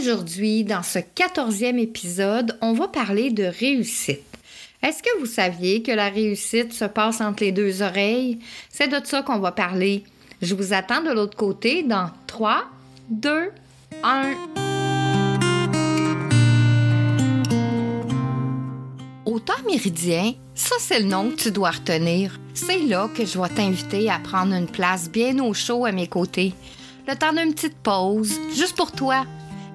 Aujourd'hui, dans ce quatorzième épisode, on va parler de réussite. Est-ce que vous saviez que la réussite se passe entre les deux oreilles? C'est de ça qu'on va parler. Je vous attends de l'autre côté dans 3, 2, 1. Au temps méridien, ça c'est le nom que tu dois retenir. C'est là que je vais t'inviter à prendre une place bien au chaud à mes côtés. Le temps d'une petite pause, juste pour toi.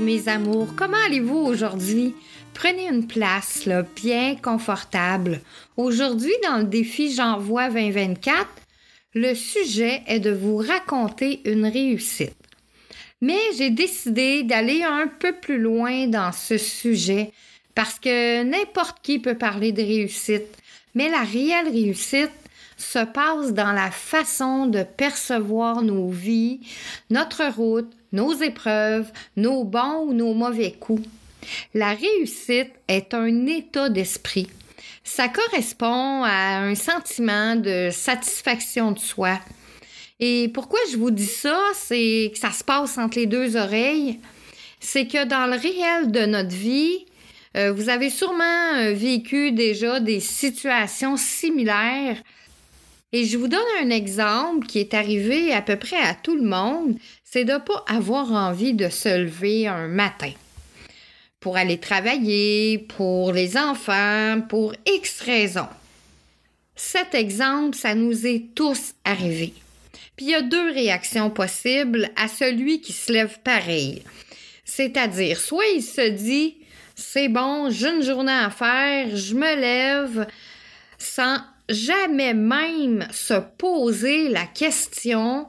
Mes amours, comment allez-vous aujourd'hui? Prenez une place bien confortable. Aujourd'hui, dans le défi J'envoie 2024, le sujet est de vous raconter une réussite. Mais j'ai décidé d'aller un peu plus loin dans ce sujet parce que n'importe qui peut parler de réussite, mais la réelle réussite se passe dans la façon de percevoir nos vies, notre route, nos épreuves, nos bons ou nos mauvais coups. La réussite est un état d'esprit. Ça correspond à un sentiment de satisfaction de soi. Et pourquoi je vous dis ça, c'est que ça se passe entre les deux oreilles. C'est que dans le réel de notre vie, euh, vous avez sûrement euh, vécu déjà des situations similaires et je vous donne un exemple qui est arrivé à peu près à tout le monde, c'est de ne pas avoir envie de se lever un matin pour aller travailler, pour les enfants, pour X raisons. Cet exemple, ça nous est tous arrivé. Puis il y a deux réactions possibles à celui qui se lève pareil. C'est-à-dire, soit il se dit, c'est bon, j'ai une journée à faire, je me lève sans jamais même se poser la question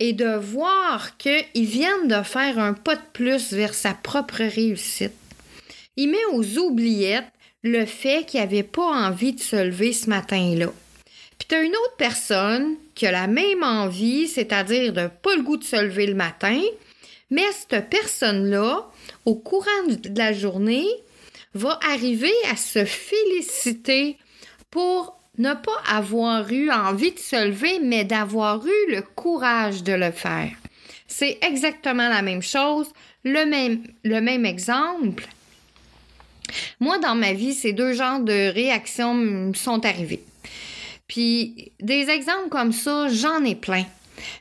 et de voir qu'il vient de faire un pas de plus vers sa propre réussite. Il met aux oubliettes le fait qu'il n'avait pas envie de se lever ce matin-là. Puis tu as une autre personne qui a la même envie, c'est-à-dire de pas le goût de se lever le matin, mais cette personne-là, au courant de la journée, va arriver à se féliciter pour ne pas avoir eu envie de se lever, mais d'avoir eu le courage de le faire. C'est exactement la même chose, le même, le même exemple. Moi, dans ma vie, ces deux genres de réactions me sont arrivés. Puis des exemples comme ça, j'en ai plein.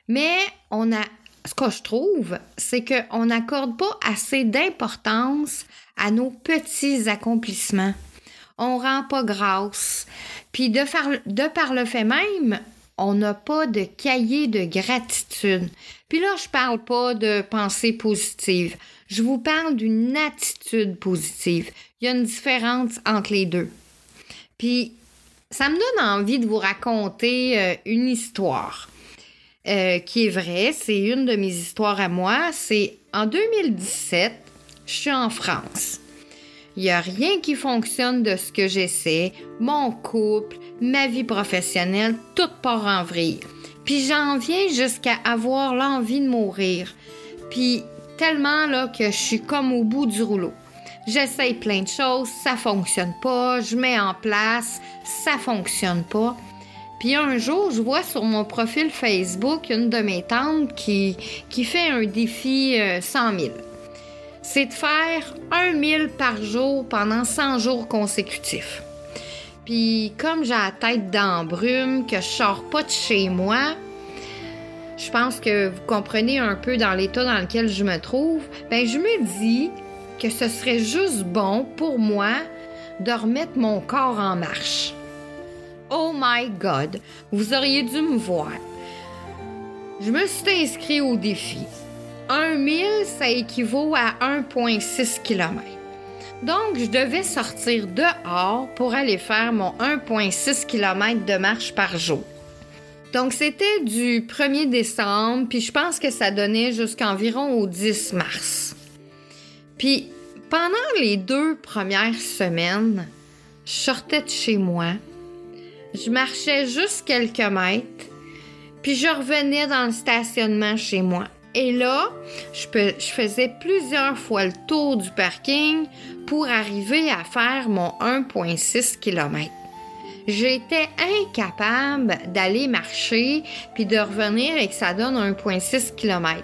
Mais on a ce que je trouve, c'est qu'on n'accorde pas assez d'importance à nos petits accomplissements on rend pas grâce. Puis de, par le fait même, on n'a pas de cahier de gratitude. Puis là, je parle pas de pensée positive. Je vous parle d'une attitude positive. Il y a une différence entre les deux. Puis, ça me donne envie de vous raconter euh, une histoire. euh, qui est vraie. C'est une de mes histoires à moi. C'est en 2017, je suis en France. Il n'y a rien qui fonctionne de ce que j'essaie. Mon couple, ma vie professionnelle, tout part en vrille. Puis j'en viens jusqu'à avoir l'envie de mourir. Puis tellement là que je suis comme au bout du rouleau. J'essaye plein de choses, ça fonctionne pas, je mets en place, ça fonctionne pas. Puis un jour, je vois sur mon profil Facebook une de mes tantes qui, qui fait un défi 100 euh, 000. C'est de faire 1 000 par jour pendant 100 jours consécutifs. Puis comme j'ai la tête d'embrume, que je sors pas de chez moi, je pense que vous comprenez un peu dans l'état dans lequel je me trouve, ben je me dis que ce serait juste bon pour moi de remettre mon corps en marche. Oh my God, vous auriez dû me voir. Je me suis inscrit au défi. 1000, ça équivaut à 1,6 km. Donc, je devais sortir dehors pour aller faire mon 1,6 km de marche par jour. Donc, c'était du 1er décembre, puis je pense que ça donnait jusqu'environ au 10 mars. Puis, pendant les deux premières semaines, je sortais de chez moi, je marchais juste quelques mètres, puis je revenais dans le stationnement chez moi. Et là, je, faisais plusieurs fois le tour du parking pour arriver à faire mon 1,6 km. J'étais incapable d'aller marcher puis de revenir et que ça donne 1,6 km.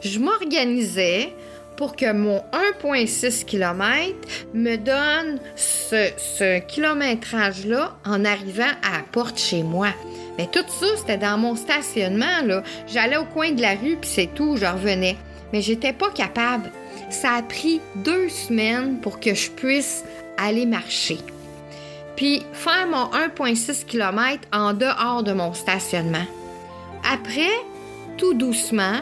Je m'organisais pour que mon 1,6 km me donne ce, kilométrage-là en arrivant à la porte chez moi. Mais tout ça, c'était dans mon stationnement. J'allais au coin de la rue, puis c'est tout, je revenais. Mais j'étais pas capable. Ça a pris deux semaines pour que je puisse aller marcher. Puis faire mon 1,6 km en dehors de mon stationnement. Après, tout doucement,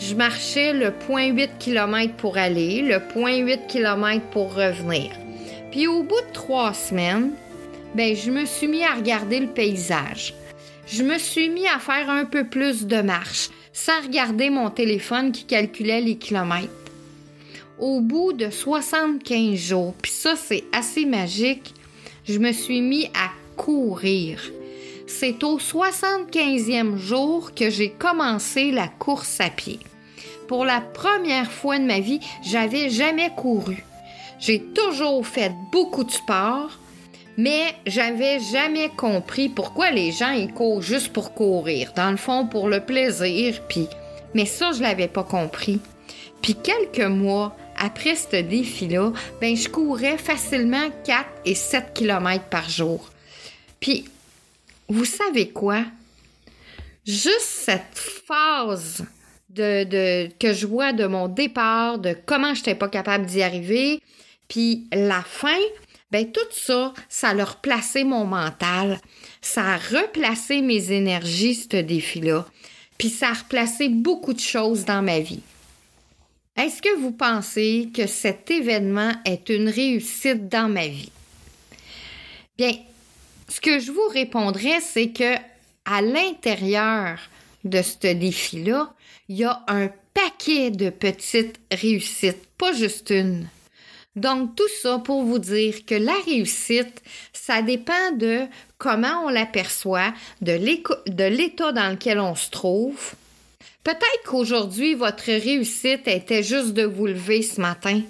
je marchais le 0.8 km pour aller, le 0.8 km pour revenir. Puis au bout de trois semaines, ben, je me suis mis à regarder le paysage. Je me suis mis à faire un peu plus de marche, sans regarder mon téléphone qui calculait les kilomètres. Au bout de 75 jours, puis ça c'est assez magique, je me suis mis à courir. C'est au 75e jour que j'ai commencé la course à pied. Pour la première fois de ma vie, j'avais jamais couru. J'ai toujours fait beaucoup de sport, mais j'avais jamais compris pourquoi les gens y courent juste pour courir, dans le fond pour le plaisir, puis mais ça je l'avais pas compris. Puis quelques mois après ce défi-là, ben je courais facilement 4 et 7 km par jour. Puis vous savez quoi? Juste cette phase que je vois de mon départ, de comment je n'étais pas capable d'y arriver, puis la fin, ben tout ça, ça a replacé mon mental, ça a replacé mes énergies, ce défi-là, puis ça a replacé beaucoup de choses dans ma vie. Est-ce que vous pensez que cet événement est une réussite dans ma vie? Bien, ce que je vous répondrai, c'est que à l'intérieur de ce défi-là, il y a un paquet de petites réussites, pas juste une. Donc, tout ça pour vous dire que la réussite, ça dépend de comment on l'aperçoit, de l'état dans lequel on se trouve. Peut-être qu'aujourd'hui, votre réussite était juste de vous lever ce matin.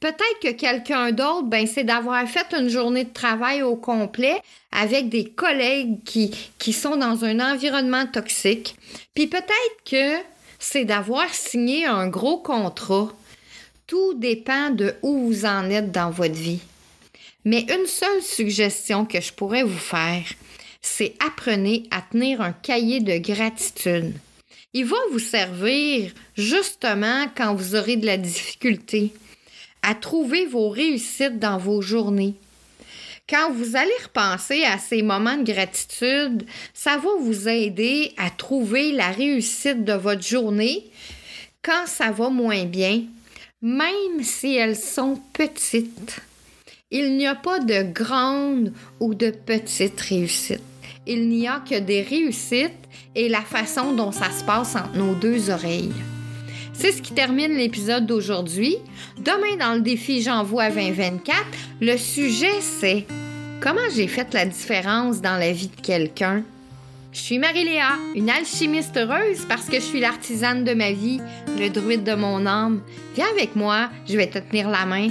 Peut-être que quelqu'un d'autre, ben, c'est d'avoir fait une journée de travail au complet avec des collègues qui, qui sont dans un environnement toxique. Puis peut-être que c'est d'avoir signé un gros contrat tout dépend de où vous en êtes dans votre vie. Mais une seule suggestion que je pourrais vous faire, c'est apprenez à tenir un cahier de gratitude. Il va vous servir justement quand vous aurez de la difficulté à trouver vos réussites dans vos journées. Quand vous allez repenser à ces moments de gratitude, ça va vous aider à trouver la réussite de votre journée quand ça va moins bien même si elles sont petites. Il n'y a pas de grandes ou de petites réussites. il n'y a que des réussites et la façon dont ça se passe entre nos deux oreilles. C'est ce qui termine l'épisode d'aujourd'hui. Demain, dans le défi J'envoie 2024, le sujet c'est comment j'ai fait la différence dans la vie de quelqu'un. Je suis Marie-Léa, une alchimiste heureuse parce que je suis l'artisane de ma vie, le druide de mon âme. Viens avec moi, je vais te tenir la main